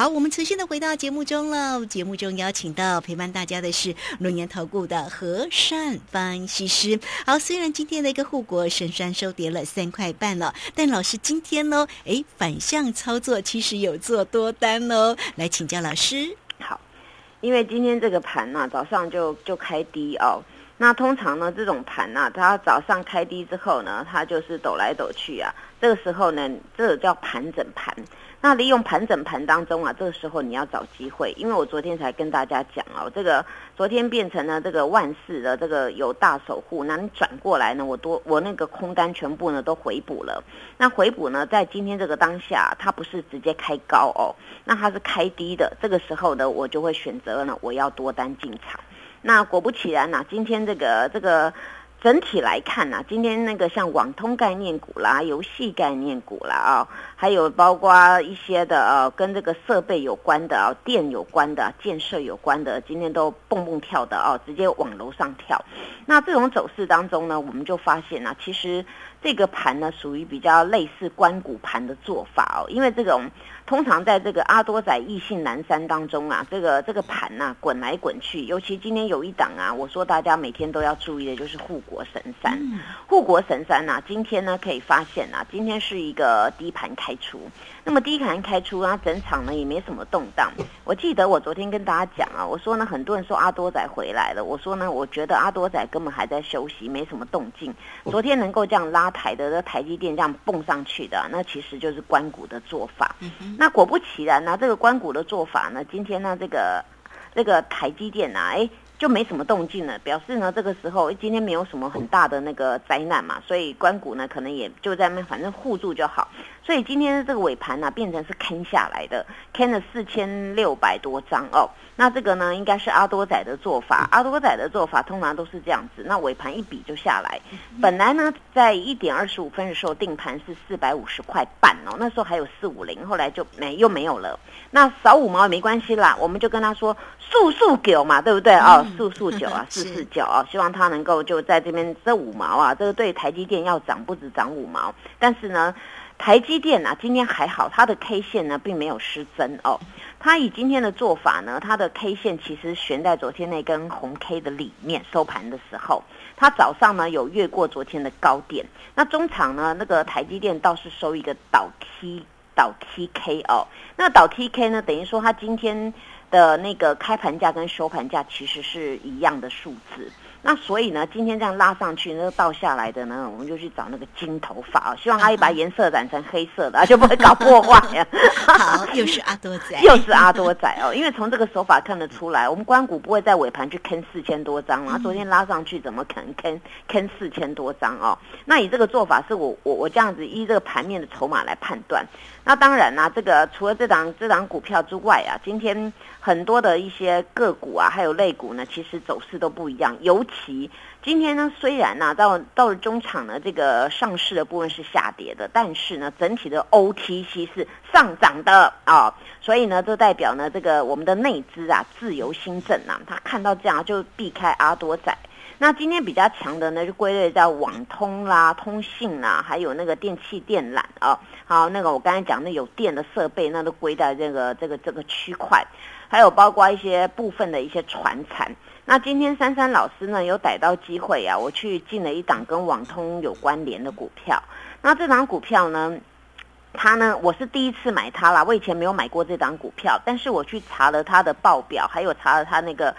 好，我们重新的回到节目中了。节目中邀请到陪伴大家的是龙岩投顾的和善分析师。好，虽然今天的一个护国神山收跌了三块半了，但老师今天呢，哎，反向操作，其实有做多单哦。来请教老师。好，因为今天这个盘呢，早上就就开低哦。那通常呢，这种盘呐，它早上开低之后呢，它就是抖来抖去啊。这个时候呢，这个叫盘整盘。那利用盘整盘当中啊，这个时候你要找机会，因为我昨天才跟大家讲哦，这个昨天变成了这个万事的这个有大守护，那你转过来呢，我多我那个空单全部呢都回补了。那回补呢，在今天这个当下，它不是直接开高哦，那它是开低的。这个时候呢，我就会选择呢，我要多单进场。那果不其然呐，今天这个这个整体来看呐，今天那个像网通概念股啦、游戏概念股啦啊，还有包括一些的呃跟这个设备有关的啊、电有关的、建设有关的，今天都蹦蹦跳的哦，直接往楼上跳。那这种走势当中呢，我们就发现啊，其实这个盘呢属于比较类似关谷盘的做法哦，因为这种。通常在这个阿多仔异性南山当中啊，这个这个盘呐滚来滚去，尤其今天有一档啊，我说大家每天都要注意的就是护国神山。护国神山呐，今天呢可以发现啊，今天是一个低盘开出。那么低盘开出啊，整场呢也没什么动荡。我记得我昨天跟大家讲啊，我说呢很多人说阿多仔回来了，我说呢我觉得阿多仔根本还在休息，没什么动静。昨天能够这样拉抬的，这台积电这样蹦上去的，那其实就是关谷的做法。那果不其然呢，这个关谷的做法呢，今天呢，这个这个台积电呢，哎，就没什么动静了，表示呢，这个时候今天没有什么很大的那个灾难嘛，所以关谷呢，可能也就在那，反正护住就好。所以今天的这个尾盘呢，变成是坑下来的，坑了四千六百多张哦。那这个呢，应该是阿多仔的做法。阿多仔的做法通常都是这样子，那尾盘一比就下来。本来呢，在一点二十五分的时候定盘是四百五十块半哦，那时候还有四五零，后来就没又没有了。那少五毛也没关系啦，我们就跟他说速速九嘛，对不对哦？速速九啊，四四九啊，希望他能够就在这边这五毛啊，这个对台积电要涨不止涨五毛。但是呢，台积电啊，今天还好，它的 K 线呢并没有失真哦。它以今天的做法呢，它的 K 线其实悬在昨天那根红 K 的里面，收盘的时候，它早上呢有越过昨天的高点，那中场呢那个台积电倒是收一个倒 T 倒 TK 哦，那倒 TK 呢等于说它今天的那个开盘价跟收盘价其实是一样的数字。那所以呢，今天这样拉上去，那个倒下来的呢，我们就去找那个金头发啊，希望他一把颜色染成黑色的，就不会搞破坏呀。好，又是阿多仔，又是阿多仔哦。因为从这个手法看得出来，我们关谷不会在尾盘去坑四千多张啊。昨天拉上去，怎么可能坑坑四千多张哦？那以这个做法，是我我我这样子依这个盘面的筹码来判断。那当然啦，这个除了这档这档股票之外啊，今天很多的一些个股啊，还有类股呢，其实走势都不一样，尤期今天呢，虽然呢到到了中场呢，这个上市的部分是下跌的，但是呢，整体的 OTC 是上涨的啊，所以呢，这代表呢，这个我们的内资啊，自由新政啊，他看到这样就避开阿多仔。那今天比较强的呢，就归类在网通啦、通信啦，还有那个电器电缆啊，好，那个我刚才讲的有电的设备，那都归在这个这个这个区块，还有包括一些部分的一些传产。那今天珊珊老师呢有逮到机会啊，我去进了一档跟网通有关联的股票。那这档股票呢，它呢我是第一次买它啦，我以前没有买过这档股票，但是我去查了它的报表，还有查了它那个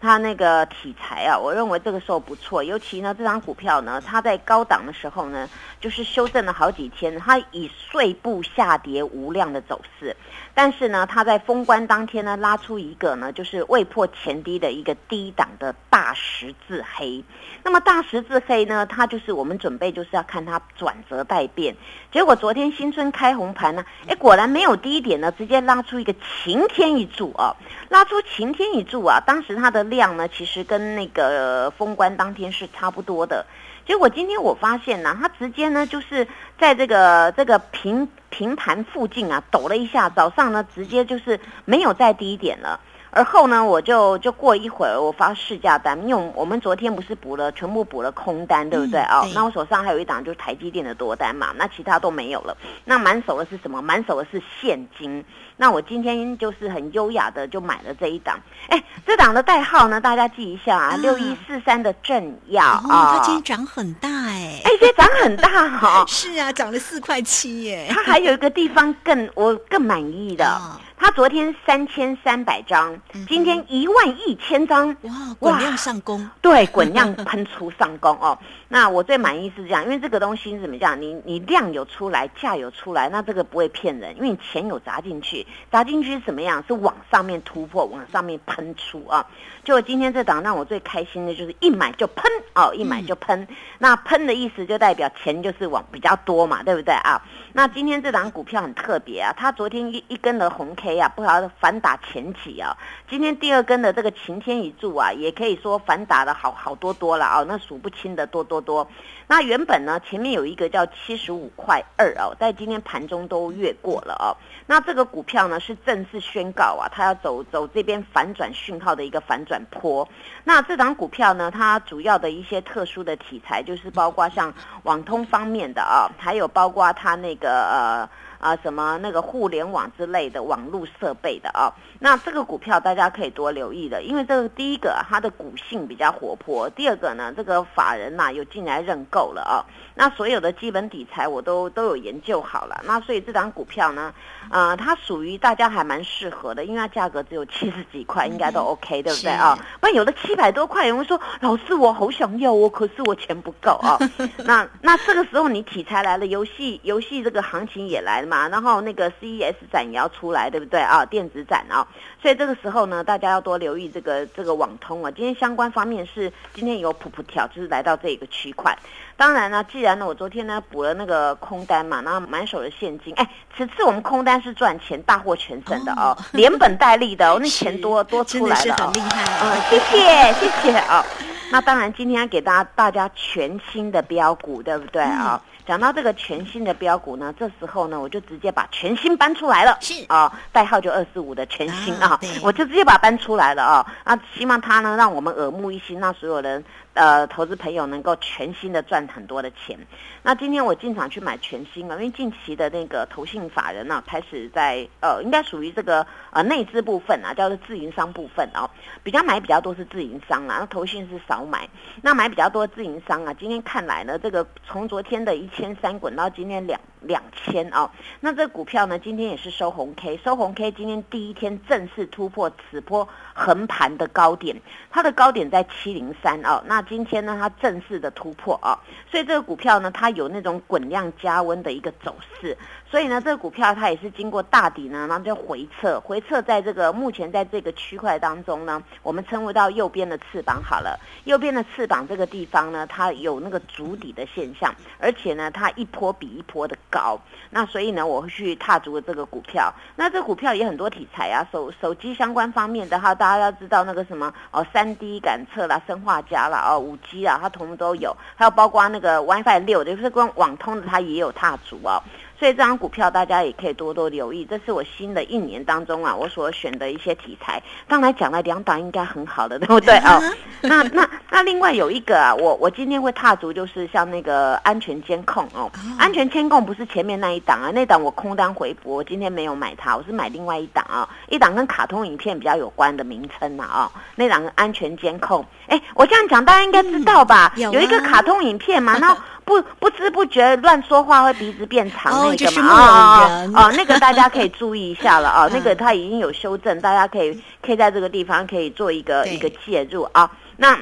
它那个题材啊，我认为这个时候不错。尤其呢这张股票呢，它在高档的时候呢，就是修正了好几天，它以碎步下跌无量的走势。但是呢，它在封关当天呢，拉出一个呢，就是未破前低的一个低档的大十字黑。那么大十字黑呢，它就是我们准备就是要看它转折待变。结果昨天新春开红盘呢，哎，果然没有低点呢，直接拉出一个晴天一柱啊，拉出晴天一柱啊。当时它的量呢，其实跟那个封关当天是差不多的。结果今天我发现呢，它直接呢就是在这个这个平平盘附近啊抖了一下，早上呢直接就是没有再低点了，而后呢，我就就过一会儿，我发试价单，因为我们昨天不是补了全部补了空单，对不对哦？那我手上还有一档就是台积电的多单嘛，那其他都没有了。那满手的是什么？满手的是现金。那我今天就是很优雅的就买了这一档。哎，这档的代号呢，大家记一下啊，六一四三的正耀啊，它今天涨很大哎，哎，这涨很大哈。是啊，涨了四块七耶。它还有一个地方更我更满意的。他昨天三千三百张，今天一万一千张，哇，滚量上攻，对，滚量喷出上攻哦。那我最满意是这样，因为这个东西怎么讲？你你量有出来，价有出来，那这个不会骗人，因为你钱有砸进去，砸进去是什么样？是往上面突破，往上面喷出啊。就今天这档让我最开心的就是一买就喷哦，一买就喷。那喷的意思就代表钱就是往比较多嘛，对不对啊？那今天这档股票很特别啊，它昨天一一根的红 K 啊，不晓得反打前几啊，今天第二根的这个晴天一柱啊，也可以说反打的好好多多了啊，那数不清的多多多。那原本呢，前面有一个叫七十五块二哦，在今天盘中都越过了哦。那这个股票呢，是正式宣告啊，它要走走这边反转讯号的一个反转坡。那这档股票呢，它主要的一些特殊的题材，就是包括像网通方面的啊，还有包括它那个呃。啊，什么那个互联网之类的网络设备的啊？那这个股票大家可以多留意的，因为这个第一个它的股性比较活泼，第二个呢，这个法人呐有进来认购了啊。那所有的基本底材我都都有研究好了，那所以这档股票呢，呃，它属于大家还蛮适合的，因为它价格只有七十几块，应该都 OK，对不对啊？不然有的七百多块，有人说老师我好想要哦，可是我钱不够啊。那那这个时候你题材来了，游戏游戏这个行情也来了嘛。啊，然后那个 CES 展也要出来，对不对啊？电子展啊，所以这个时候呢，大家要多留意这个这个网通啊。今天相关方面是今天有普普条，就是来到这个区块。当然呢，既然呢，我昨天呢补了那个空单嘛，然后满手的现金，哎，此次我们空单是赚钱，大获全胜的哦，连本带利的哦，那钱多多出来了，很厉害嗯，谢谢谢谢哦。那当然，今天要给大家大家全新的标股，对不对啊？讲到这个全新的标股呢，这时候呢，我就直接把全新搬出来了。是啊，代号就二四五的全新啊，我就直接把它搬出来了啊。那，希望它呢，让我们耳目一新，让所有人。呃，投资朋友能够全新的赚很多的钱。那今天我进场去买全新了，因为近期的那个投信法人呢，开始在呃，应该属于这个呃内资部分啊，叫做自营商部分哦，比较买比较多是自营商啊，那投信是少买。那买比较多自营商啊，今天看来呢，这个从昨天的一千三滚到今天两两千哦，那这股票呢，今天也是收红 K，收红 K，今天第一天正式突破此波横盘的高点，它的高点在七零三哦，那。今天呢，它正式的突破哦，所以这个股票呢，它有那种滚量加温的一个走势。所以呢，这个股票它也是经过大底呢，然后就回撤，回撤在这个目前在这个区块当中呢，我们称为到右边的翅膀好了。右边的翅膀这个地方呢，它有那个足底的现象，而且呢，它一波比一波的高。那所以呢，我会去踏足这个股票。那这股票也很多题材啊，手手机相关方面的哈，大家要知道那个什么哦，三 D 感测啦，生化家啦，哦，五 G 啊，它同步都有。还有包括那个 WiFi 六，就是光网通的，它也有踏足啊。所以这张股票大家也可以多多留意，这是我新的一年当中啊，我所选的一些题材。刚才讲了两档应该很好的，对不对啊？那那那另外有一个啊，我我今天会踏足就是像那个安全监控哦，安全监控不是前面那一档啊，那档我空单回补，我今天没有买它，我是买另外一档啊，一档跟卡通影片比较有关的名称啊，哦，那档安全监控。哎，我这样讲大家应该知道吧？有一个卡通影片嘛，然后。不不知不觉乱说话会鼻子变长那个嘛啊啊那个大家可以注意一下了啊，那个它已经有修正，大家可以可以在这个地方可以做一个一个介入啊。那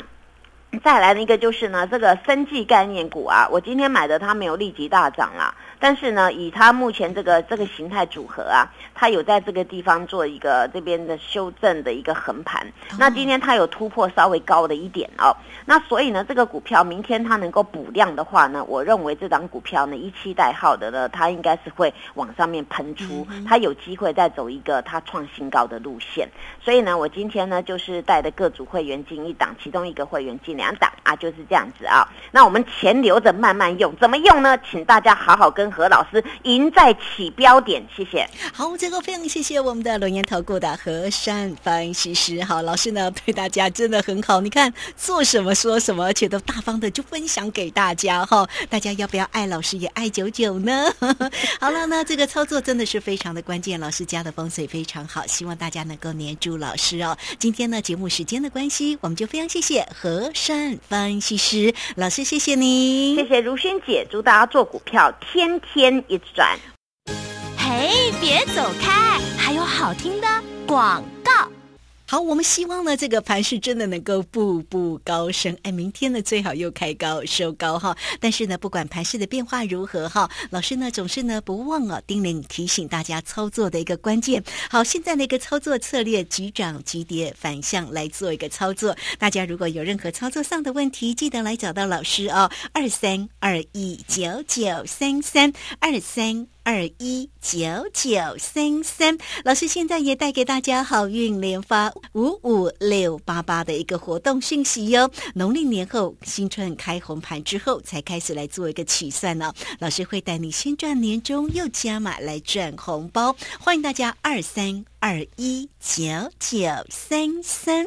再来的一个就是呢，这个生技概念股啊，我今天买的它没有立即大涨啦。但是呢，以它目前这个这个形态组合啊，它有在这个地方做一个这边的修正的一个横盘。那今天它有突破稍微高的一点哦。那所以呢，这个股票明天它能够补量的话呢，我认为这档股票呢，一期代号的呢，它应该是会往上面喷出，它有机会再走一个它创新高的路线。所以呢，我今天呢就是带的各组会员进一档，其中一个会员进两档啊，就是这样子啊。那我们钱留着慢慢用，怎么用呢？请大家好好跟。何老师赢在起标点，谢谢。好，最后非常谢谢我们的龙岩投顾的何山分析师。好，老师呢对大家真的很好，你看做什么说什么，而且都大方的就分享给大家哈。大家要不要爱老师也爱久久呢？好了，那这个操作真的是非常的关键，老师家的风水非常好，希望大家能够黏住老师哦。今天呢节目时间的关系，我们就非常谢谢何山分析师老师，谢谢你，谢谢如萱姐，祝大家做股票天天一赚。嘿，别走开，还有好听的广告。好，我们希望呢，这个盘是真的能够步步高升。哎，明天呢最好又开高收高哈。但是呢，不管盘势的变化如何哈，老师呢总是呢不忘啊叮咛提醒大家操作的一个关键。好，现在的一个操作策略，急涨急跌反向来做一个操作。大家如果有任何操作上的问题，记得来找到老师哦，二三二一九九三三二三。二一九九三三，老师现在也带给大家好运连发五五六八八的一个活动讯息哟。农历年后新春开红盘之后，才开始来做一个起算呢。老师会带你先赚年终，又加码来赚红包。欢迎大家二三二一九九三三。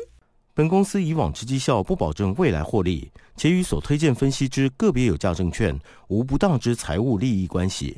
本公司以往之绩效不保证未来获利，且与所推荐分析之个别有价证券无不当之财务利益关系。